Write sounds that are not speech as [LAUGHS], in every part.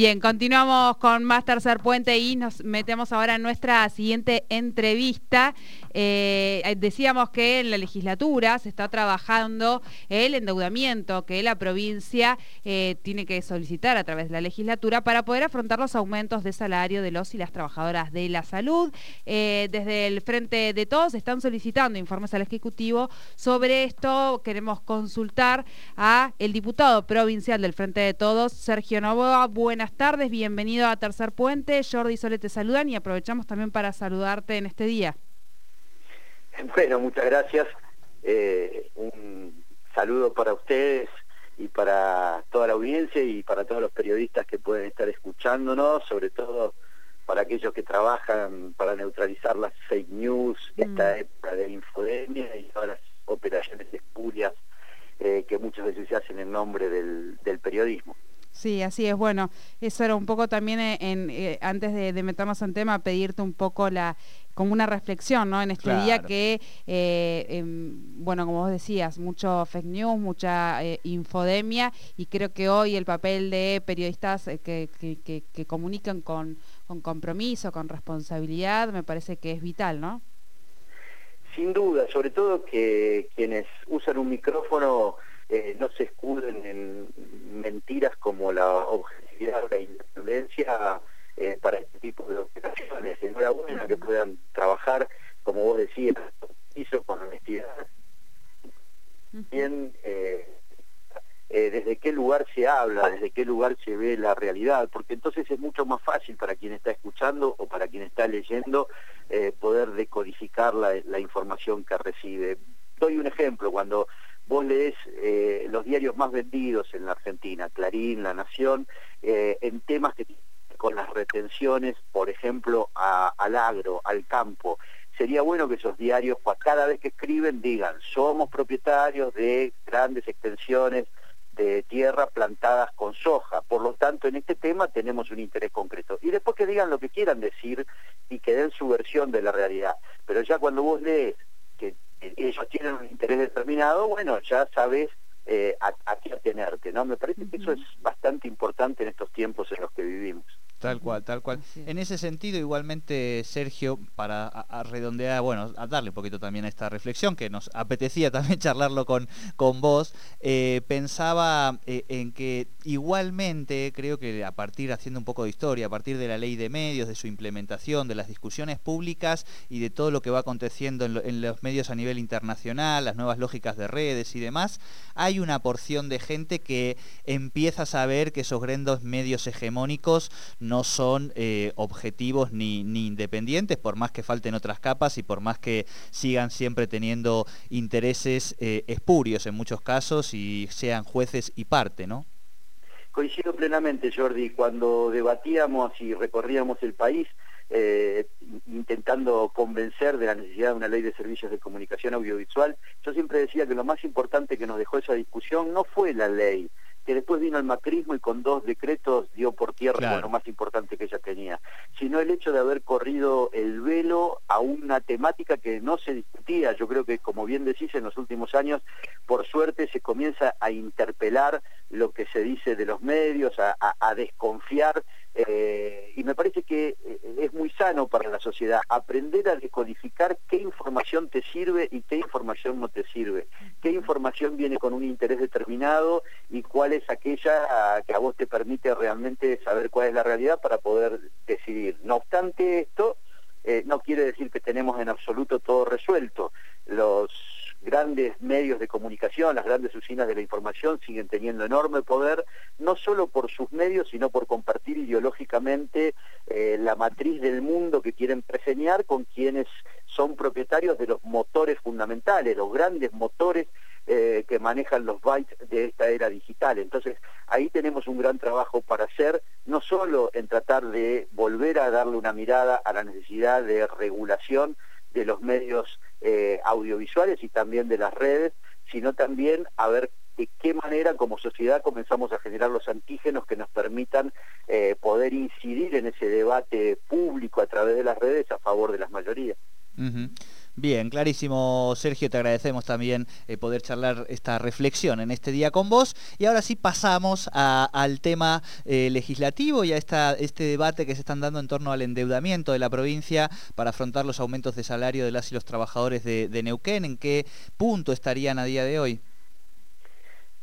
Bien, continuamos con más Tercer Puente y nos metemos ahora en nuestra siguiente entrevista. Eh, decíamos que en la legislatura se está trabajando el endeudamiento que la provincia eh, tiene que solicitar a través de la legislatura para poder afrontar los aumentos de salario de los y las trabajadoras de la salud. Eh, desde el Frente de Todos están solicitando informes al Ejecutivo sobre esto. Queremos consultar a el diputado provincial del Frente de Todos, Sergio Novoa. Buenas tardes, bienvenido a Tercer Puente. Jordi y Sole te saludan y aprovechamos también para saludarte en este día. Bueno, muchas gracias. Eh, un saludo para ustedes y para toda la audiencia y para todos los periodistas que pueden estar escuchándonos, sobre todo para aquellos que trabajan para neutralizar las fake news, mm. esta época de infodemia y todas las operaciones espurias eh, que muchas veces se hacen en nombre del periodismo. Sí, así es. Bueno, eso era un poco también eh, en, eh, antes de, meternos en tema, pedirte un poco la como una reflexión, ¿no? En este día que, eh, em, bueno, como vos decías, mucho fake news, mucha infodemia y creo que hoy el papel de periodistas que, que, que, comunican con, con compromiso, con responsabilidad, me parece que es vital, ¿no? Sin duda, sobre todo que quienes usan un micrófono eh, no se escuden en mentiras como la objetividad o la independencia eh, para este tipo de operaciones. Enhorabuena que puedan trabajar, como vos decías, hizo con honestidad. Bien, eh, desde qué lugar se habla, desde qué lugar se ve la realidad, porque entonces es mucho más fácil para quien está escuchando o para quien está leyendo poder decodificar la, la información que recibe. Doy un ejemplo, cuando vos lees eh, los diarios más vendidos en la Argentina, Clarín, La Nación, eh, en temas que con las retenciones, por ejemplo, al agro, al campo. Sería bueno que esos diarios, cada vez que escriben, digan, somos propietarios de grandes extensiones de tierra plantadas con soja. Por lo tanto, en este tema tenemos un interés concreto. Y después que digan lo que quieran decir y que den su versión de la realidad. Pero ya cuando vos lees ellos tienen un interés determinado, bueno, ya sabes eh, a, qué atenerte, ¿no? Me parece que eso es bastante importante en estos tiempos en los que vivimos. Tal cual, tal cual. En ese sentido, igualmente, Sergio, para redondear, bueno, a darle un poquito también a esta reflexión, que nos apetecía [LAUGHS] también charlarlo con, con vos, eh, pensaba eh, en que igualmente creo que a partir, haciendo un poco de historia, a partir de la ley de medios, de su implementación, de las discusiones públicas y de todo lo que va aconteciendo en, en los medios a nivel internacional, las nuevas lógicas de redes y demás, hay una porción de gente que empieza a saber que esos grandes medios hegemónicos no son eh, objetivos ni, ni, independientes, por más que falten otras capas y por más que sigan siempre teniendo intereses eh, espurios en muchos casos y sean jueces y parte, ¿no? Coincido plenamente, Jordi, cuando debatíamos y recorríamos el país, eh, intentando convencer de la necesidad de una ley de servicios de comunicación audiovisual, yo siempre decía que lo más importante que nos dejó esa discusión no fue la ley, que después vino el macrismo y con dos decretos dio por tierra lo más importante que ella tenía, sino el hecho de haber corrido el velo a una temática que no se discutía. Yo creo que, como bien decís, en los últimos años, por suerte, se comienza a interpelar lo que se dice de los medios, a desconfiar eh, y me parece que eh, es muy sano para la sociedad aprender a decodificar qué información te sirve y qué información no te sirve, qué información viene con un interés determinado y cuál es aquella que a vos te permite realmente saber cuál es la realidad para poder decidir. No obstante esto, eh, no quiere decir que tenemos en absoluto todo resuelto. Los grandes medios de comunicación, las grandes usinas de la información siguen teniendo enorme poder, no solo por sus medios, sino por compartir ideológicamente eh, la matriz del mundo que quieren preseñar con quienes son propietarios de los motores fundamentales, los grandes motores eh, que manejan los bytes de esta era digital. Entonces, ahí tenemos un gran trabajo para hacer, no solo en tratar de volver a darle una mirada a la necesidad de regulación de los medios eh, audiovisuales y también de las redes, sino también a ver de qué manera como sociedad comenzamos a generar los antígenos que nos permitan eh, poder incidir en ese debate público a través de las redes a favor de las mayorías. Bien, clarísimo, Sergio, te agradecemos también eh, poder charlar esta reflexión en este día con vos. Y ahora sí pasamos al tema eh, legislativo y a esta, este debate que se están dando en torno al endeudamiento de la provincia para afrontar los aumentos de salario de las y los trabajadores de, Neuquén. ¿En qué punto estarían a día de hoy?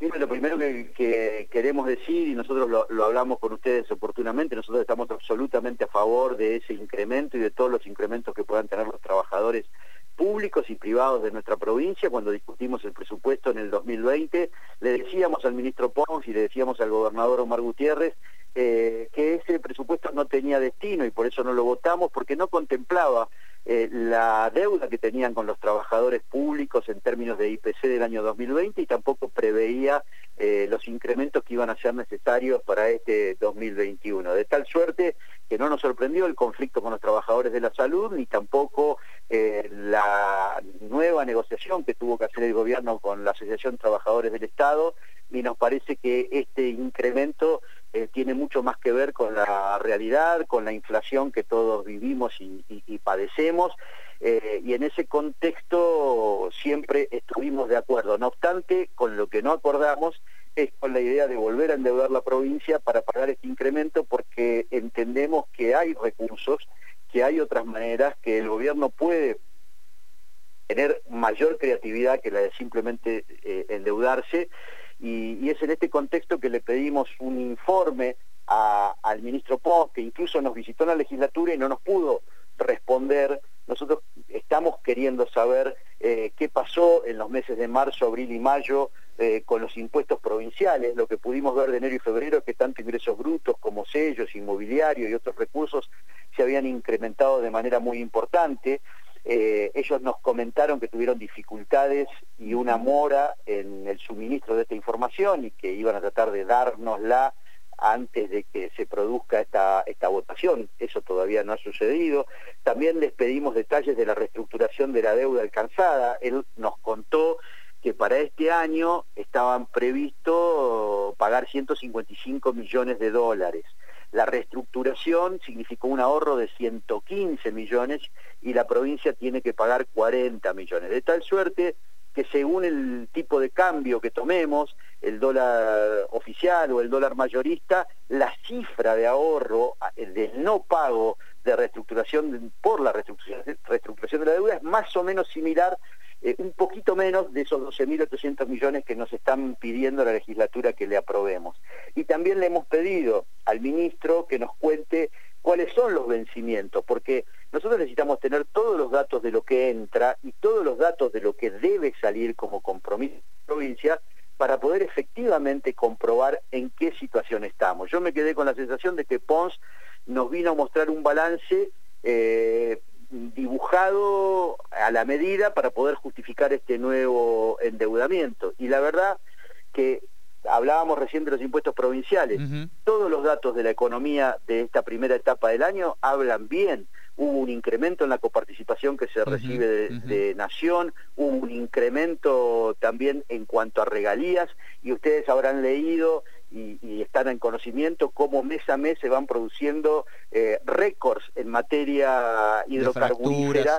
Lo primero que, queremos decir, y nosotros lo, lo, hablamos con ustedes oportunamente, nosotros estamos absolutamente a favor de ese incremento y de todos los incrementos que puedan tener los trabajadores públicos y privados de nuestra provincia, cuando discutimos el presupuesto en el 2020, le decíamos al ministro Pons y le decíamos al gobernador Omar Gutiérrez eh, que ese presupuesto no tenía destino y por eso no lo votamos, porque no contemplaba eh, la deuda que tenían con los trabajadores públicos en términos de IPC del año 2020 y tampoco preveía eh, los incrementos que iban a ser necesarios para este 2021. De tal suerte que no nos sorprendió el conflicto con los trabajadores de la salud, ni tampoco eh, la nueva negociación que tuvo que hacer el gobierno con la Asociación Trabajadores del Estado, y nos parece que este incremento eh, tiene mucho más que ver con la realidad, con la inflación que todos vivimos y, padecemos, eh, y en ese contexto siempre estuvimos de acuerdo. No obstante, con lo que no acordamos es con la idea de volver a endeudar la provincia para pagar este incremento porque entendemos que hay recursos, que hay otras maneras, que el gobierno puede tener mayor creatividad que la de simplemente eh, endeudarse y, es en este contexto que le pedimos un informe al ministro Post, que incluso nos visitó en la legislatura y no nos pudo responder. Nosotros estamos queriendo saber eh, qué pasó en los meses de marzo, abril y mayo eh, con los impuestos provinciales. Lo que pudimos ver de enero y febrero es que tanto ingresos brutos como sellos, inmobiliario y otros recursos se habían incrementado de manera muy importante. Eh, ellos nos comentaron que tuvieron dificultades y una mora en el suministro de esta información y que iban a tratar de dárnosla antes de que se produzca esta, esta votación. Eso todavía no ha sucedido. También les pedimos detalles de la reestructuración de la deuda alcanzada. Él nos contó que para este año estaban previsto pagar 155 millones de dólares. La reestructuración significó un ahorro de 115 millones y la provincia tiene que pagar 40 millones. De tal suerte que según el tipo de cambio que tomemos, el dólar oficial o el dólar mayorista, la cifra de ahorro del no pago de reestructuración por la reestructuración de la deuda es más o menos similar eh, un poquito menos de esos 12.800 millones que nos están pidiendo la legislatura que le aprobemos. Y también le hemos pedido al ministro que nos cuente cuáles son los vencimientos, porque nosotros necesitamos tener todos los datos de lo que entra y todos los datos de lo que debe salir como compromiso de la provincia para poder efectivamente comprobar en qué situación estamos. Yo me quedé con la sensación de que Pons nos vino a mostrar un balance eh, dibujado a la medida para poder justificar este nuevo endeudamiento. Y la verdad que hablábamos recién de los impuestos provinciales. Todos los datos de la economía de esta primera etapa del año hablan bien. Hubo un incremento en la coparticipación que se recibe de, Nación, hubo un incremento también en cuanto a regalías, y ustedes habrán leído y, están en conocimiento cómo mes a mes se van produciendo eh, récords en materia hidrocarburífera,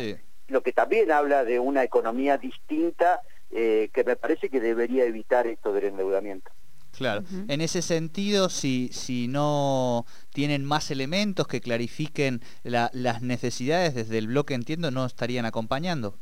lo que también habla de una economía distinta eh, que me parece que debería evitar esto del endeudamiento. Claro, en ese sentido, si, si no tienen más elementos que clarifiquen las necesidades desde el bloque, entiendo, no estarían acompañando.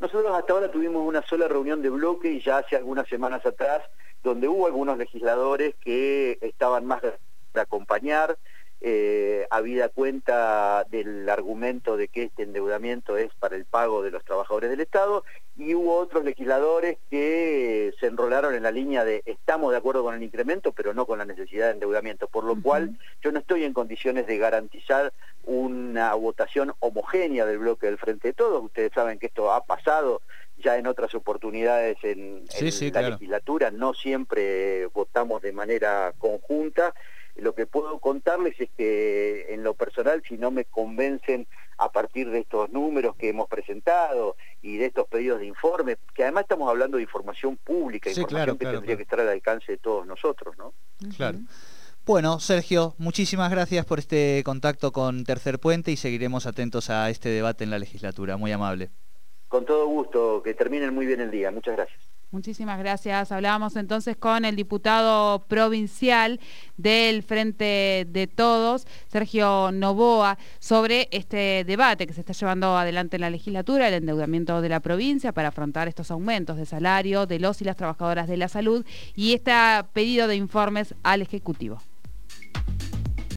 Nosotros hasta ahora tuvimos una sola reunión de bloque y ya hace algunas semanas atrás donde hubo algunos legisladores que estaban más de acompañar, eh, habida cuenta del argumento de que este endeudamiento es para el pago de los trabajadores del Estado, y hubo otros legisladores que se enrolaron en la línea de estamos de acuerdo con el incremento, pero no con la necesidad de endeudamiento, por lo cual yo no estoy en condiciones de garantizar una votación homogénea del bloque del Frente de Todos. Ustedes saben que esto ha pasado ya en otras oportunidades en, la legislatura, no siempre votamos de manera conjunta. Lo que puedo contarles es que en lo personal, si no me convencen a partir de estos números que hemos presentado y de estos pedidos de informe, que además estamos hablando de información pública, información que tendría que estar al alcance de todos nosotros, ¿no? Claro. Bueno, Sergio, muchísimas gracias por este contacto con Tercer Puente y seguiremos atentos a este debate en la legislatura. Muy amable. Con todo gusto, que terminen muy bien el día. Muchas gracias. Muchísimas gracias. Hablábamos entonces con el diputado provincial del Frente de Todos, Sergio Novoa, sobre este debate que se está llevando adelante en la legislatura, el endeudamiento de la provincia para afrontar estos aumentos de salario de los y las trabajadoras de la salud y este pedido de informes al Ejecutivo.